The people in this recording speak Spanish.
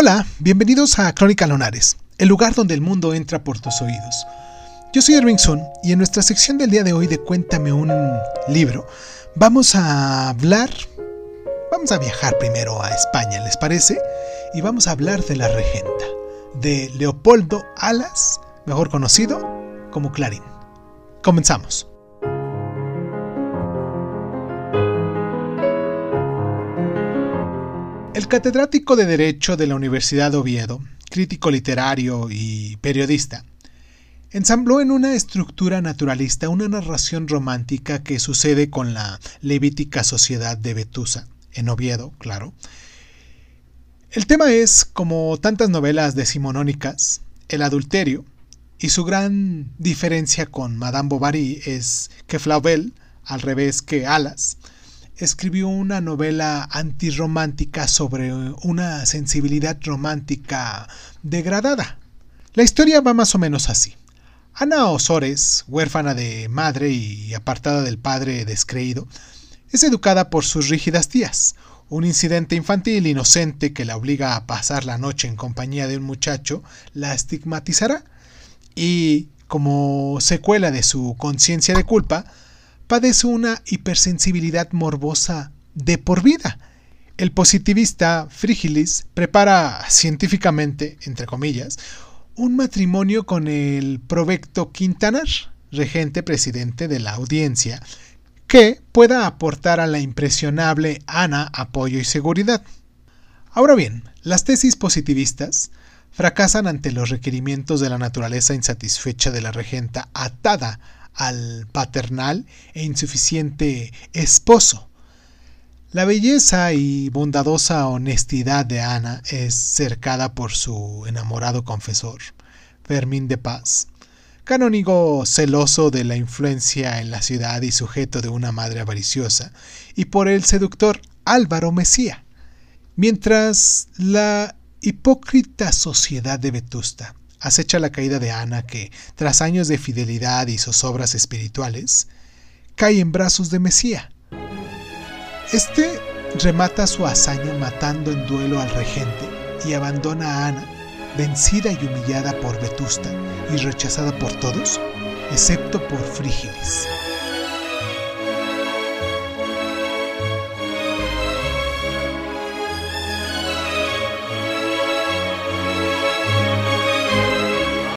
Hola, bienvenidos a Crónica Lonares, el lugar donde el mundo entra por tus oídos. Yo soy Erwin Sun y en nuestra sección del día de hoy de Cuéntame un libro, vamos a hablar, vamos a viajar primero a España, ¿les parece? Y vamos a hablar de la regenta, de Leopoldo Alas, mejor conocido como Clarín. Comenzamos. El catedrático de Derecho de la Universidad de Oviedo, crítico literario y periodista, ensambló en una estructura naturalista una narración romántica que sucede con la levítica sociedad de Vetusa, en Oviedo, claro. El tema es, como tantas novelas decimonónicas, el adulterio, y su gran diferencia con Madame Bovary es que Flaubert, al revés que Alas, escribió una novela antirromántica sobre una sensibilidad romántica degradada. La historia va más o menos así. Ana Osores, huérfana de madre y apartada del padre descreído, es educada por sus rígidas tías. Un incidente infantil inocente que la obliga a pasar la noche en compañía de un muchacho la estigmatizará y, como secuela de su conciencia de culpa, padece una hipersensibilidad morbosa de por vida. El positivista Frigilis prepara científicamente, entre comillas, un matrimonio con el provecto Quintanar, regente presidente de la audiencia, que pueda aportar a la impresionable Ana apoyo y seguridad. Ahora bien, las tesis positivistas fracasan ante los requerimientos de la naturaleza insatisfecha de la regenta atada al paternal e insuficiente esposo. La belleza y bondadosa honestidad de Ana es cercada por su enamorado confesor, Fermín de Paz, canónigo celoso de la influencia en la ciudad y sujeto de una madre avariciosa, y por el seductor Álvaro Mesía, mientras la hipócrita sociedad de Vetusta acecha la caída de Ana que, tras años de fidelidad y zozobras espirituales, cae en brazos de Mesía. Este remata su hazaña matando en duelo al regente y abandona a Ana, vencida y humillada por Vetusta y rechazada por todos, excepto por Frígilis.